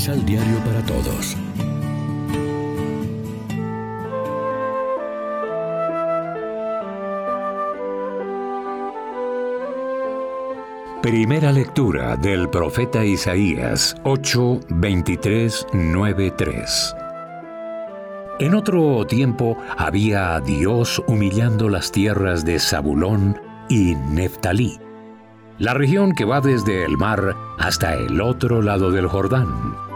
Misal Diario para Todos. Primera lectura del profeta Isaías 8, 23, 9, 3. En otro tiempo había a Dios humillando las tierras de Zabulón y Neftalí, la región que va desde el mar hasta el otro lado del Jordán,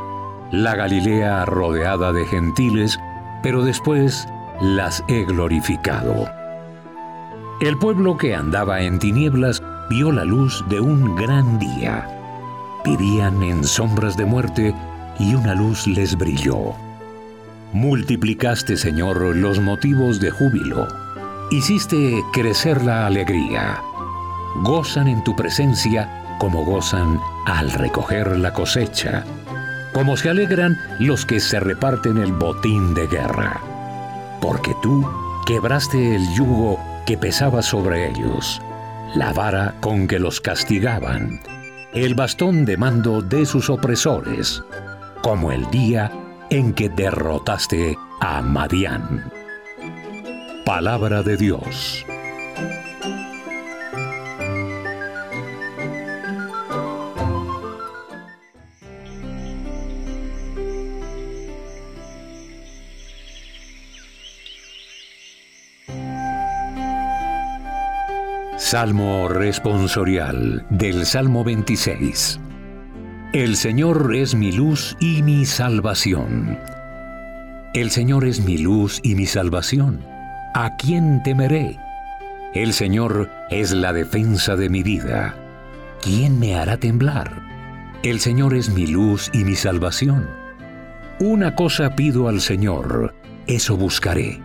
la Galilea rodeada de gentiles, pero después las he glorificado. El pueblo que andaba en tinieblas vio la luz de un gran día. Vivían en sombras de muerte y una luz les brilló. Multiplicaste, Señor, los motivos de júbilo. Hiciste crecer la alegría. Gozan en tu presencia como gozan al recoger la cosecha, como se alegran los que se reparten el botín de guerra. Porque tú quebraste el yugo que pesaba sobre ellos, la vara con que los castigaban, el bastón de mando de sus opresores, como el día en que derrotaste a Madián. Palabra de Dios. Salmo responsorial del Salmo 26. El Señor es mi luz y mi salvación. El Señor es mi luz y mi salvación. ¿A quién temeré? El Señor es la defensa de mi vida. ¿Quién me hará temblar? El Señor es mi luz y mi salvación. Una cosa pido al Señor, eso buscaré.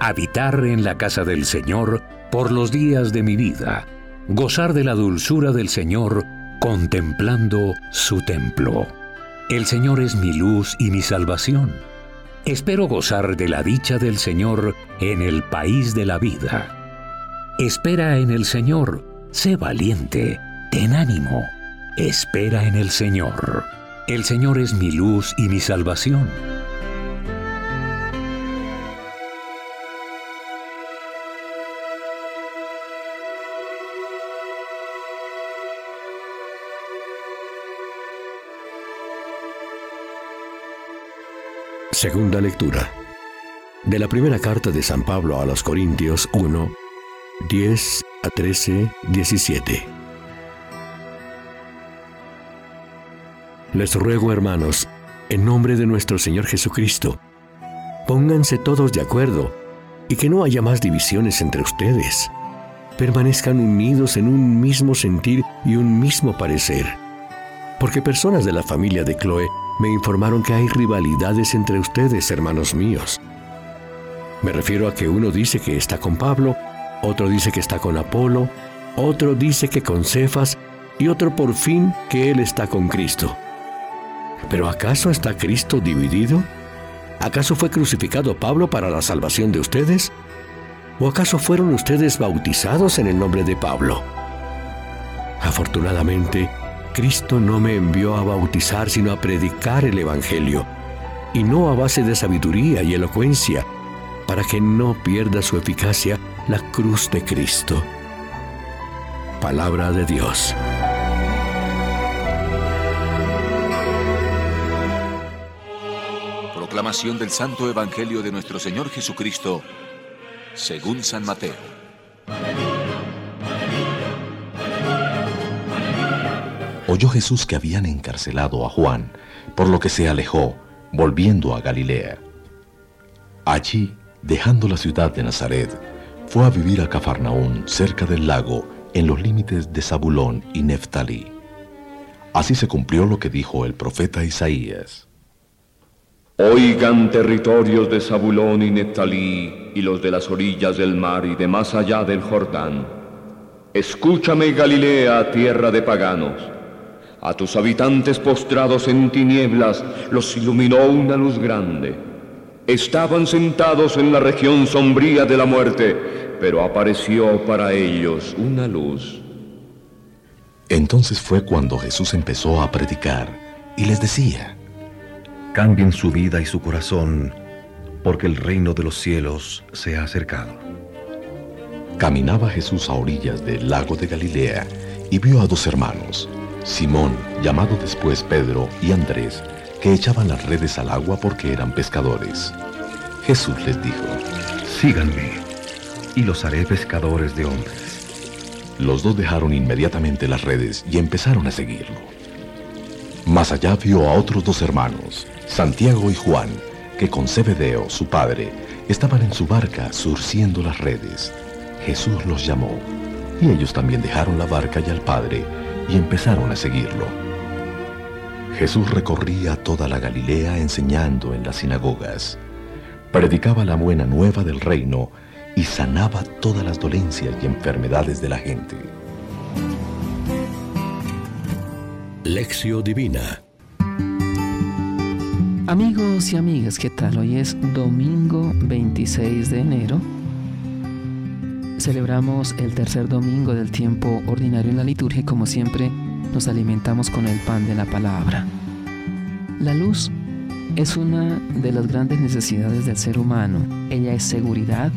Habitar en la casa del Señor por los días de mi vida, gozar de la dulzura del Señor contemplando su templo. El Señor es mi luz y mi salvación. Espero gozar de la dicha del Señor en el país de la vida. Espera en el Señor, sé valiente, ten ánimo. Espera en el Señor. El Señor es mi luz y mi salvación. Segunda lectura. De la primera carta de San Pablo a los Corintios 1, 10 a 13, 17. Les ruego, hermanos, en nombre de nuestro Señor Jesucristo, pónganse todos de acuerdo y que no haya más divisiones entre ustedes. Permanezcan unidos en un mismo sentir y un mismo parecer. Porque personas de la familia de Chloe me informaron que hay rivalidades entre ustedes, hermanos míos. Me refiero a que uno dice que está con Pablo, otro dice que está con Apolo, otro dice que con Cefas y otro por fin que él está con Cristo. ¿Pero acaso está Cristo dividido? ¿Acaso fue crucificado Pablo para la salvación de ustedes? ¿O acaso fueron ustedes bautizados en el nombre de Pablo? Afortunadamente, Cristo no me envió a bautizar, sino a predicar el Evangelio, y no a base de sabiduría y elocuencia, para que no pierda su eficacia la cruz de Cristo. Palabra de Dios. Proclamación del Santo Evangelio de nuestro Señor Jesucristo, según San Mateo. Oyó Jesús que habían encarcelado a Juan, por lo que se alejó, volviendo a Galilea. Allí, dejando la ciudad de Nazaret, fue a vivir a Cafarnaún, cerca del lago, en los límites de Zabulón y Neftalí. Así se cumplió lo que dijo el profeta Isaías. Oigan territorios de Zabulón y Neftalí y los de las orillas del mar y de más allá del Jordán. Escúchame Galilea, tierra de paganos. A tus habitantes postrados en tinieblas los iluminó una luz grande. Estaban sentados en la región sombría de la muerte, pero apareció para ellos una luz. Entonces fue cuando Jesús empezó a predicar y les decía, cambien su vida y su corazón, porque el reino de los cielos se ha acercado. Caminaba Jesús a orillas del lago de Galilea y vio a dos hermanos, Simón, llamado después Pedro, y Andrés, que echaban las redes al agua porque eran pescadores. Jesús les dijo, Síganme, y los haré pescadores de hombres. Los dos dejaron inmediatamente las redes y empezaron a seguirlo. Más allá vio a otros dos hermanos, Santiago y Juan, que con Zebedeo, su padre, estaban en su barca surciendo las redes. Jesús los llamó, y ellos también dejaron la barca y al Padre, y empezaron a seguirlo. Jesús recorría toda la Galilea enseñando en las sinagogas. Predicaba la buena nueva del reino y sanaba todas las dolencias y enfermedades de la gente. Lección Divina Amigos y amigas, ¿qué tal? Hoy es domingo 26 de enero. Celebramos el tercer domingo del tiempo ordinario en la liturgia y como siempre nos alimentamos con el pan de la palabra. La luz es una de las grandes necesidades del ser humano. Ella es seguridad,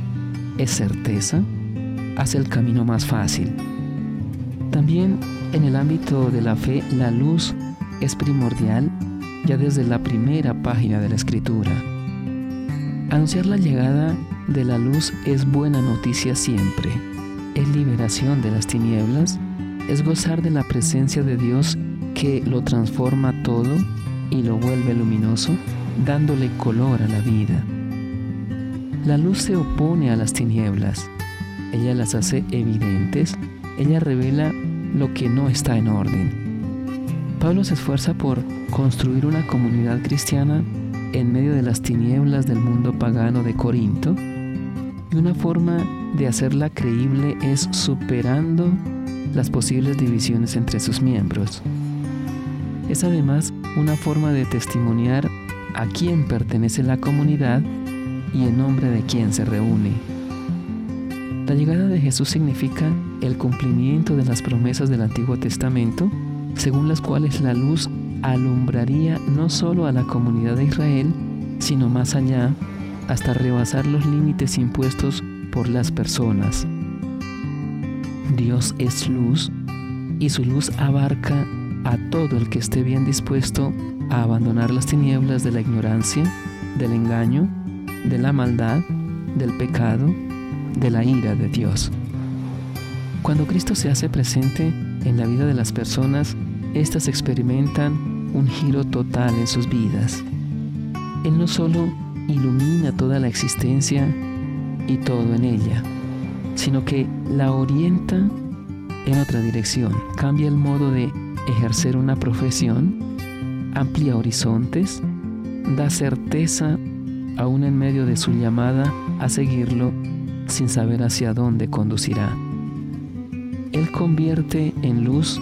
es certeza, hace el camino más fácil. También en el ámbito de la fe, la luz es primordial ya desde la primera página de la escritura. Anunciar la llegada de la luz es buena noticia siempre. Es liberación de las tinieblas, es gozar de la presencia de Dios que lo transforma todo y lo vuelve luminoso, dándole color a la vida. La luz se opone a las tinieblas, ella las hace evidentes, ella revela lo que no está en orden. Pablo se esfuerza por construir una comunidad cristiana en medio de las tinieblas del mundo pagano de Corinto y una forma de hacerla creíble es superando las posibles divisiones entre sus miembros. Es además una forma de testimoniar a quién pertenece la comunidad y en nombre de quién se reúne. La llegada de Jesús significa el cumplimiento de las promesas del Antiguo Testamento según las cuales la luz alumbraría no solo a la comunidad de Israel, sino más allá, hasta rebasar los límites impuestos por las personas. Dios es luz y su luz abarca a todo el que esté bien dispuesto a abandonar las tinieblas de la ignorancia, del engaño, de la maldad, del pecado, de la ira de Dios. Cuando Cristo se hace presente en la vida de las personas, éstas experimentan un giro total en sus vidas. Él no solo ilumina toda la existencia y todo en ella, sino que la orienta en otra dirección, cambia el modo de ejercer una profesión, amplía horizontes, da certeza aún en medio de su llamada a seguirlo sin saber hacia dónde conducirá. Él convierte en luz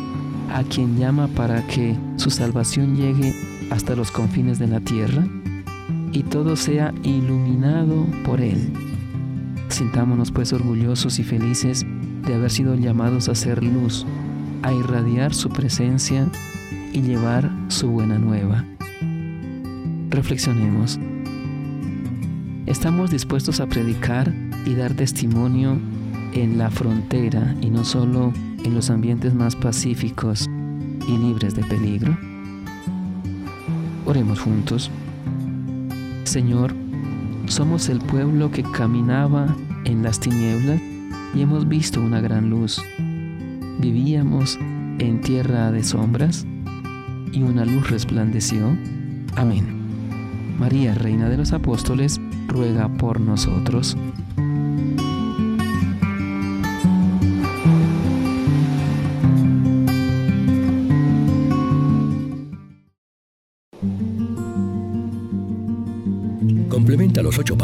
a quien llama para que su salvación llegue hasta los confines de la tierra y todo sea iluminado por Él. Sintámonos pues orgullosos y felices de haber sido llamados a ser luz, a irradiar su presencia y llevar su buena nueva. Reflexionemos. Estamos dispuestos a predicar y dar testimonio en la frontera y no solo en los ambientes más pacíficos y libres de peligro? Oremos juntos. Señor, somos el pueblo que caminaba en las tinieblas y hemos visto una gran luz. Vivíamos en tierra de sombras y una luz resplandeció. Amén. María, Reina de los Apóstoles, ruega por nosotros.